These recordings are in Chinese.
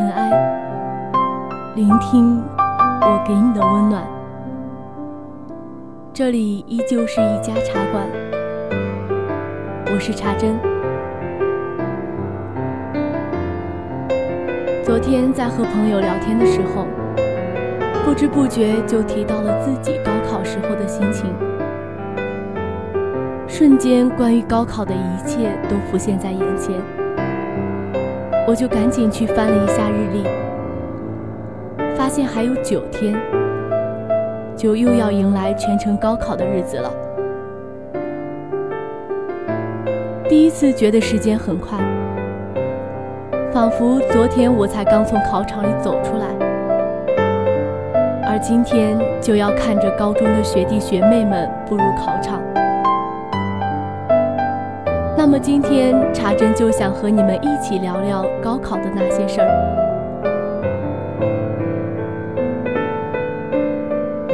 尘埃，聆听我给你的温暖。这里依旧是一家茶馆，我是茶真。昨天在和朋友聊天的时候，不知不觉就提到了自己高考时候的心情，瞬间关于高考的一切都浮现在眼前。我就赶紧去翻了一下日历，发现还有九天，就又要迎来全程高考的日子了。第一次觉得时间很快，仿佛昨天我才刚从考场里走出来，而今天就要看着高中的学弟学妹们步入考场。那么今天茶珍就想和你们一起聊聊高考的那些事儿。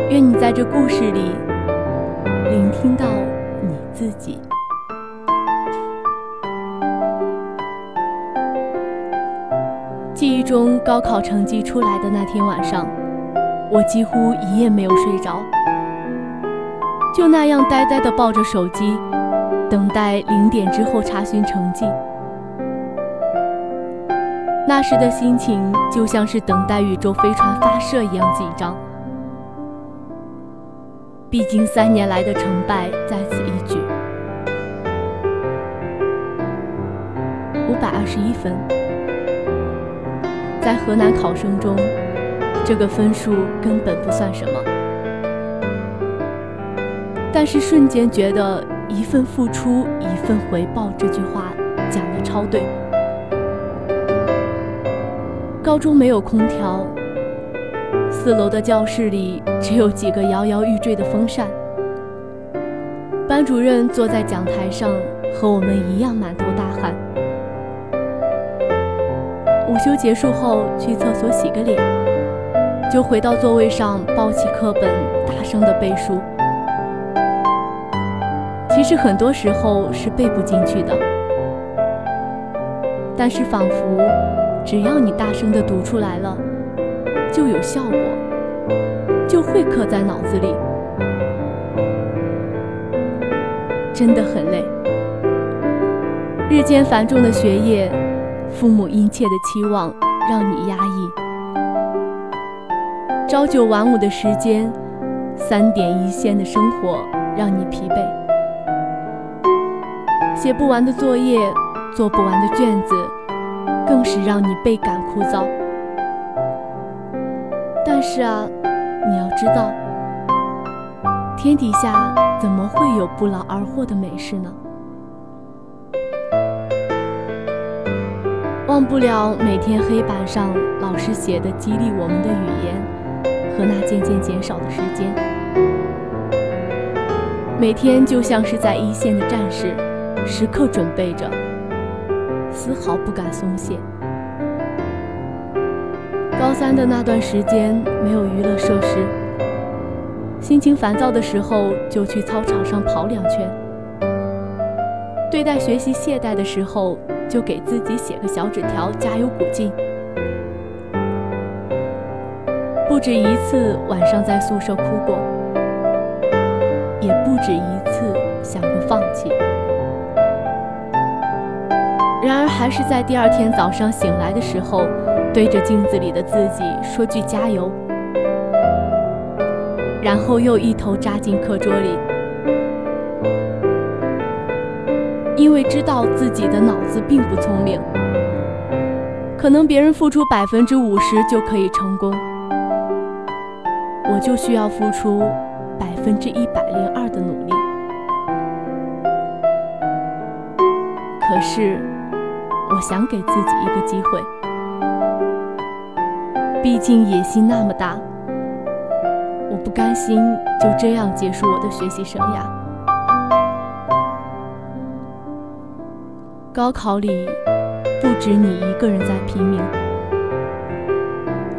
愿你在这故事里聆听到你自己。记忆中高考成绩出来的那天晚上，我几乎一夜没有睡着，就那样呆呆的抱着手机。等待零点之后查询成绩，那时的心情就像是等待宇宙飞船发射一样紧张。毕竟三年来的成败在此一举。五百二十一分，在河南考生中，这个分数根本不算什么，但是瞬间觉得。一份付出，一份回报，这句话讲的超对。高中没有空调，四楼的教室里只有几个摇摇欲坠的风扇。班主任坐在讲台上，和我们一样满头大汗。午休结束后去厕所洗个脸，就回到座位上抱起课本，大声的背书。是很多时候是背不进去的，但是仿佛只要你大声的读出来了，就有效果，就会刻在脑子里。真的很累，日渐繁重的学业，父母殷切的期望让你压抑，朝九晚五的时间，三点一线的生活让你疲惫。写不完的作业，做不完的卷子，更是让你倍感枯燥。但是啊，你要知道，天底下怎么会有不劳而获的美事呢？忘不了每天黑板上老师写的激励我们的语言，和那渐渐减少的时间。每天就像是在一线的战士。时刻准备着，丝毫不敢松懈。高三的那段时间没有娱乐设施，心情烦躁的时候就去操场上跑两圈。对待学习懈怠的时候，就给自己写个小纸条加油鼓劲。不止一次晚上在宿舍哭过，也不止一次想过放弃。然而，还是在第二天早上醒来的时候，对着镜子里的自己说句加油，然后又一头扎进课桌里，因为知道自己的脑子并不聪明，可能别人付出百分之五十就可以成功，我就需要付出百分之一百零二的努力，可是。我想给自己一个机会，毕竟野心那么大，我不甘心就这样结束我的学习生涯。高考里不止你一个人在拼命，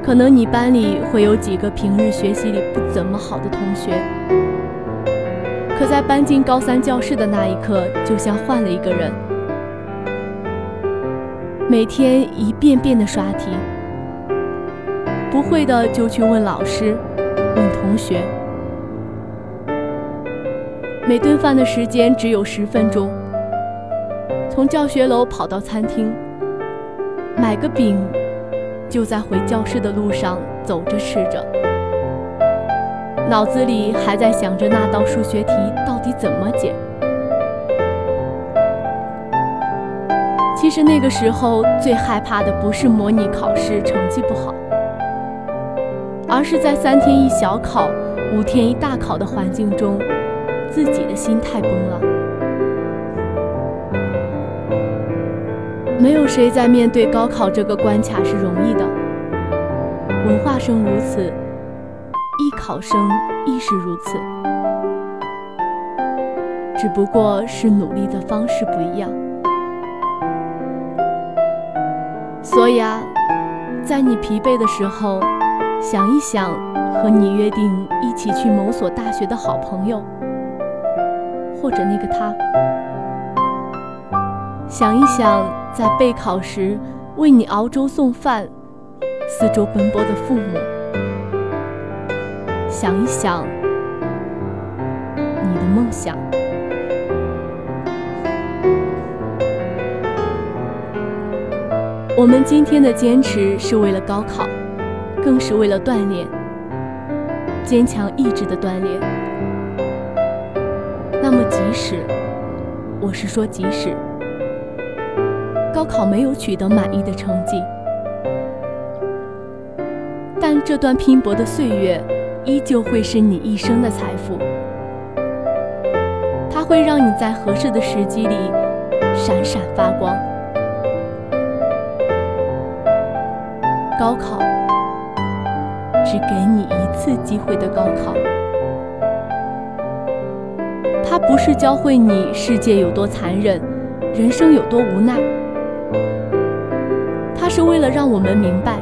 可能你班里会有几个平日学习里不怎么好的同学，可在搬进高三教室的那一刻，就像换了一个人。每天一遍遍的刷题，不会的就去问老师，问同学。每顿饭的时间只有十分钟，从教学楼跑到餐厅，买个饼，就在回教室的路上走着吃着，脑子里还在想着那道数学题到底怎么解。其实那个时候最害怕的不是模拟考试成绩不好，而是在三天一小考、五天一大考的环境中，自己的心态崩了。没有谁在面对高考这个关卡是容易的，文化生如此，艺考生亦是如此，只不过是努力的方式不一样。所以啊，在你疲惫的时候，想一想和你约定一起去某所大学的好朋友，或者那个他；想一想在备考时为你熬粥送饭、四周奔波的父母；想一想你的梦想。我们今天的坚持是为了高考，更是为了锻炼，坚强意志的锻炼。那么，即使我是说，即使高考没有取得满意的成绩，但这段拼搏的岁月依旧会是你一生的财富。它会让你在合适的时机里闪闪发光。高考，只给你一次机会的高考，它不是教会你世界有多残忍，人生有多无奈，它是为了让我们明白，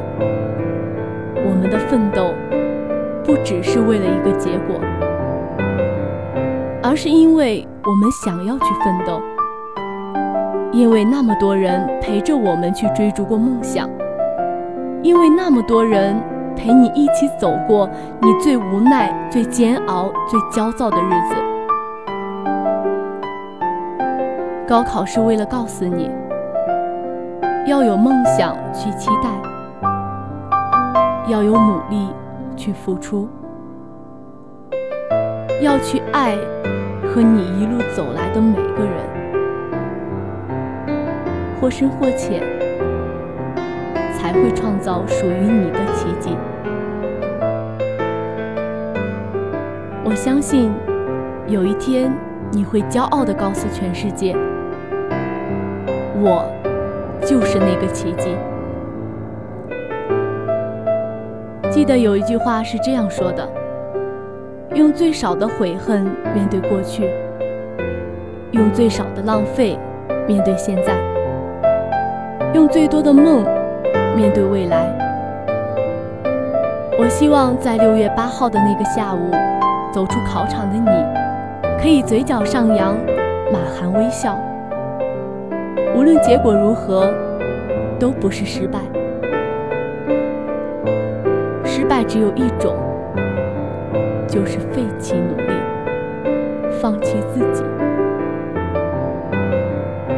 我们的奋斗不只是为了一个结果，而是因为我们想要去奋斗，因为那么多人陪着我们去追逐过梦想。因为那么多人陪你一起走过你最无奈、最煎熬、最焦躁的日子，高考是为了告诉你，要有梦想去期待，要有努力去付出，要去爱和你一路走来的每个人，或深或浅。会创造属于你的奇迹。我相信，有一天你会骄傲地告诉全世界：“我就是那个奇迹。”记得有一句话是这样说的：“用最少的悔恨面对过去，用最少的浪费面对现在，用最多的梦。”面对未来，我希望在六月八号的那个下午，走出考场的你，可以嘴角上扬，满含微笑。无论结果如何，都不是失败。失败只有一种，就是废弃努力，放弃自己。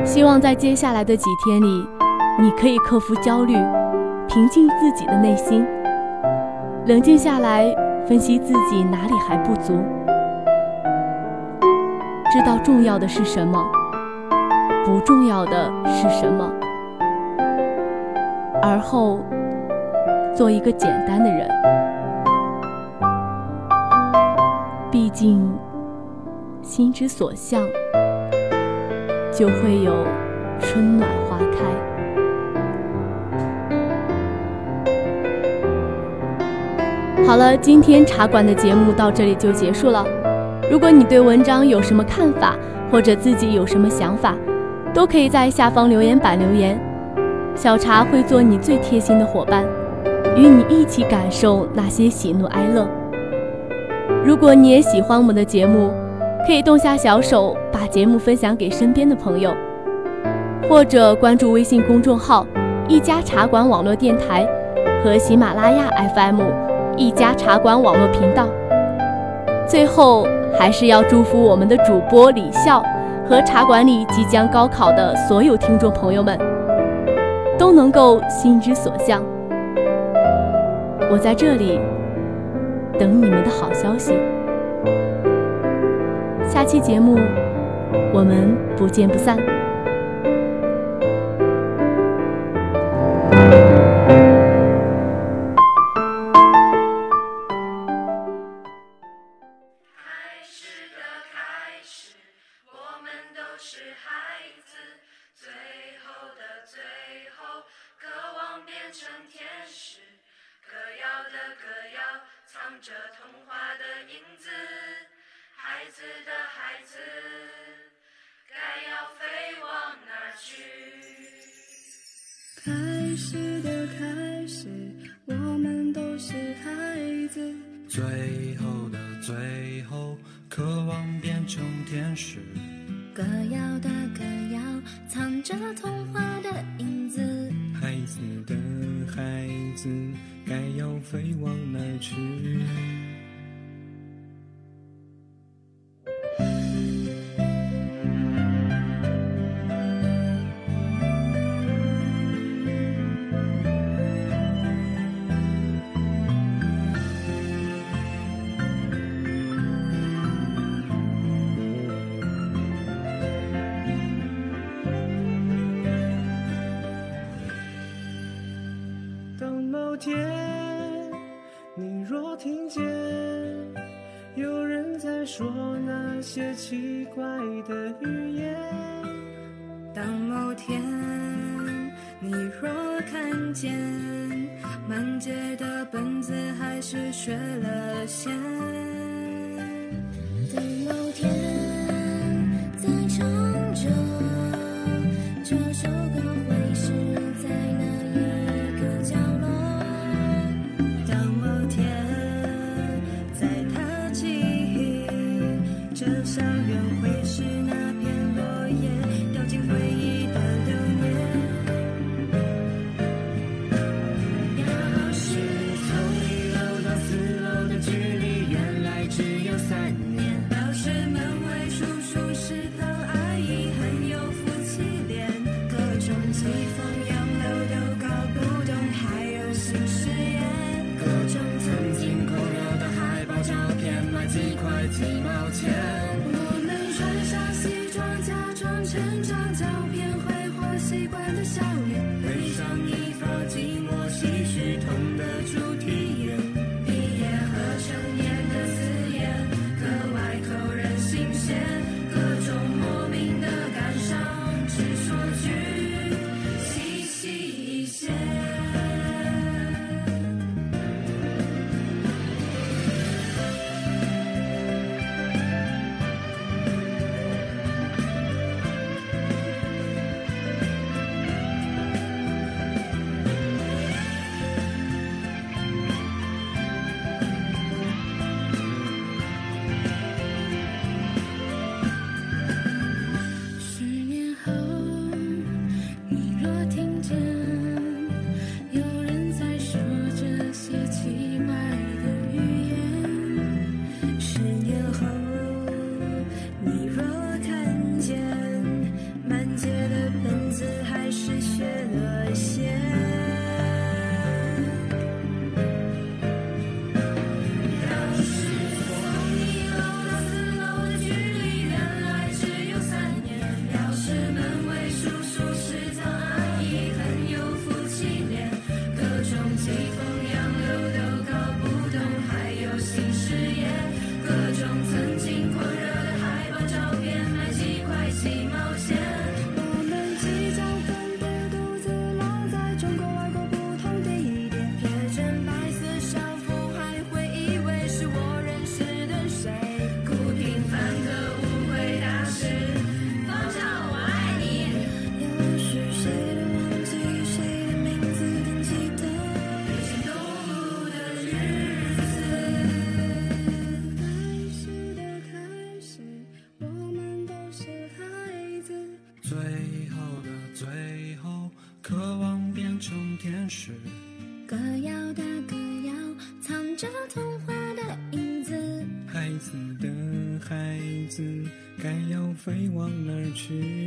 希望在接下来的几天里，你可以克服焦虑。平静自己的内心，冷静下来，分析自己哪里还不足，知道重要的是什么，不重要的是什么，而后做一个简单的人。毕竟，心之所向，就会有春暖花开。好了今天茶馆的节目到这里就结束了。如果你对文章有什么看法或者自己有什么想法都可以在下方留言板留言。小茶会做你最贴心的伙伴与你一起感受那些喜怒哀乐。如果你也喜欢我们的节目可以动下小手把节目分享给身边的朋友。或者关注微信公众号一家茶馆网络电台和喜马拉雅 fm 一家茶馆网络频道。最后还是要祝福我们的主播李笑和茶馆里即将高考的所有听众朋友们都能够心之所向。我在这里等你们的好消息。下期节目我们不见不散。子的孩子该要飞往哪去？开始的开始，我们都是孩子。最后的最后，渴望变成天使。歌谣的。间有人在说那些奇怪的语言，当某天你若看见满街的本子，还是学了些。几块几毛钱，我们穿上西装，假装成长照片，挥霍习惯的笑脸，悲伤。去？